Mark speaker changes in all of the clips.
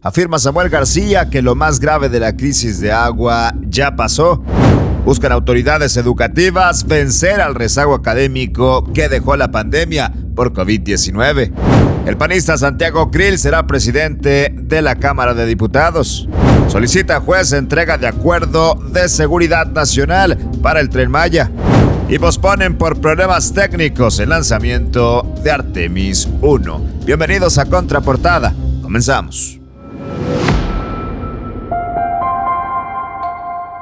Speaker 1: Afirma Samuel García que lo más grave de la crisis de agua ya pasó. Buscan autoridades educativas vencer al rezago académico que dejó la pandemia por COVID-19. El panista Santiago Krill será presidente de la Cámara de Diputados. Solicita juez entrega de acuerdo de seguridad nacional para el tren Maya. Y posponen por problemas técnicos el lanzamiento de Artemis 1. Bienvenidos a Contraportada. Comenzamos.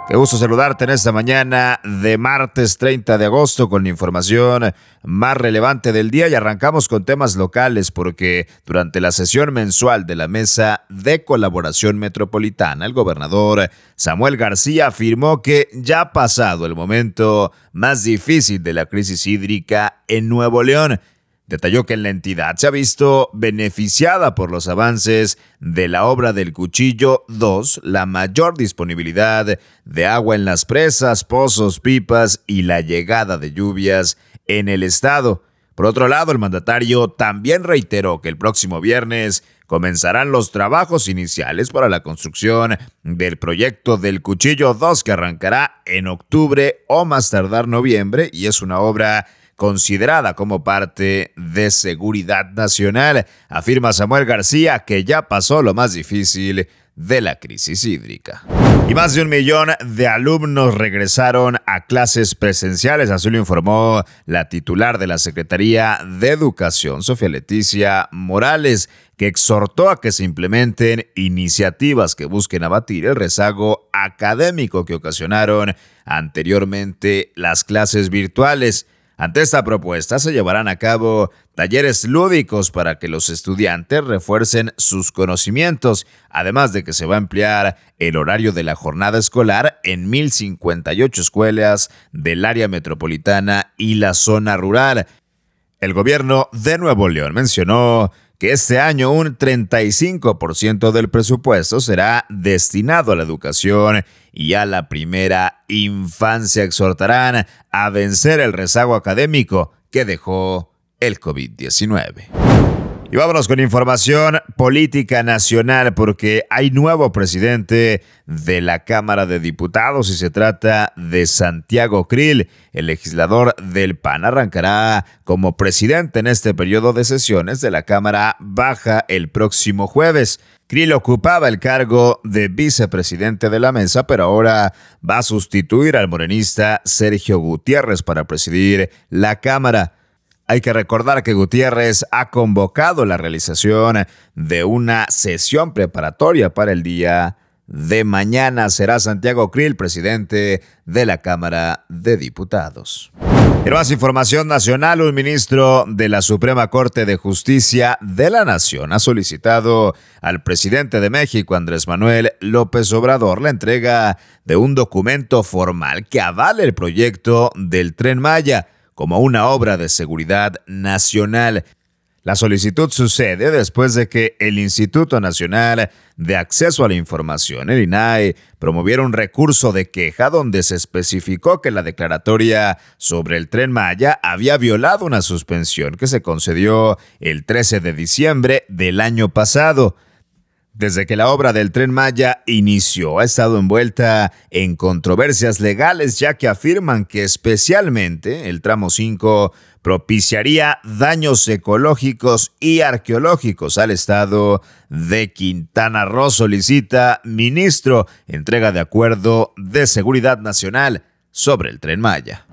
Speaker 1: Qué gusto saludarte en esta mañana de martes 30 de agosto con la información más relevante del día y arrancamos con temas locales porque durante la sesión mensual de la Mesa de Colaboración Metropolitana, el gobernador Samuel García afirmó que ya ha pasado el momento más difícil de la crisis hídrica en Nuevo León Detalló que la entidad se ha visto beneficiada por los avances de la obra del Cuchillo 2, la mayor disponibilidad de agua en las presas, pozos, pipas y la llegada de lluvias en el estado. Por otro lado, el mandatario también reiteró que el próximo viernes comenzarán los trabajos iniciales para la construcción del proyecto del Cuchillo 2 que arrancará en octubre o más tardar noviembre y es una obra considerada como parte de seguridad nacional, afirma Samuel García que ya pasó lo más difícil de la crisis hídrica. Y más de un millón de alumnos regresaron a clases presenciales, así lo informó la titular de la Secretaría de Educación, Sofía Leticia Morales, que exhortó a que se implementen iniciativas que busquen abatir el rezago académico que ocasionaron anteriormente las clases virtuales. Ante esta propuesta se llevarán a cabo talleres lúdicos para que los estudiantes refuercen sus conocimientos, además de que se va a ampliar el horario de la jornada escolar en 1058 escuelas del área metropolitana y la zona rural. El gobierno de Nuevo León mencionó que este año un 35% del presupuesto será destinado a la educación y a la primera infancia. Exhortarán a vencer el rezago académico que dejó el COVID-19. Y vámonos con información política nacional porque hay nuevo presidente de la Cámara de Diputados y se trata de Santiago Krill. El legislador del PAN arrancará como presidente en este periodo de sesiones de la Cámara Baja el próximo jueves. Krill ocupaba el cargo de vicepresidente de la mesa, pero ahora va a sustituir al morenista Sergio Gutiérrez para presidir la Cámara. Hay que recordar que Gutiérrez ha convocado la realización de una sesión preparatoria para el día de mañana. Será Santiago Krill, presidente de la Cámara de Diputados. En más información nacional, un ministro de la Suprema Corte de Justicia de la Nación ha solicitado al presidente de México, Andrés Manuel López Obrador, la entrega de un documento formal que avale el proyecto del tren Maya como una obra de seguridad nacional. La solicitud sucede después de que el Instituto Nacional de Acceso a la Información, el INAE, promoviera un recurso de queja donde se especificó que la declaratoria sobre el tren Maya había violado una suspensión que se concedió el 13 de diciembre del año pasado. Desde que la obra del tren Maya inició, ha estado envuelta en controversias legales, ya que afirman que especialmente el tramo 5 propiciaría daños ecológicos y arqueológicos al estado de Quintana Roo. Solicita ministro entrega de acuerdo de seguridad nacional sobre el tren Maya.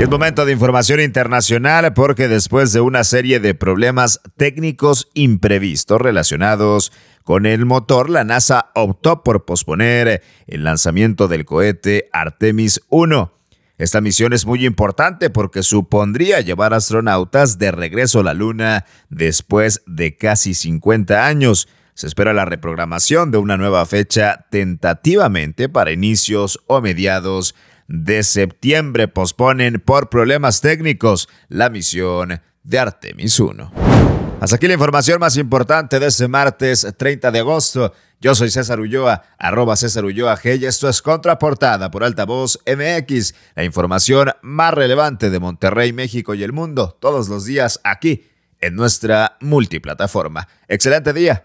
Speaker 1: Y es momento de información internacional porque después de una serie de problemas técnicos imprevistos relacionados con el motor, la NASA optó por posponer el lanzamiento del cohete Artemis 1. Esta misión es muy importante porque supondría llevar astronautas de regreso a la Luna después de casi 50 años. Se espera la reprogramación de una nueva fecha tentativamente para inicios o mediados de septiembre. Posponen por problemas técnicos la misión de Artemis 1. Hasta aquí la información más importante de este martes 30 de agosto. Yo soy César Ulloa, arroba César Ulloa G y esto es Contraportada por Altavoz MX, la información más relevante de Monterrey, México y el mundo, todos los días aquí en nuestra multiplataforma. Excelente día.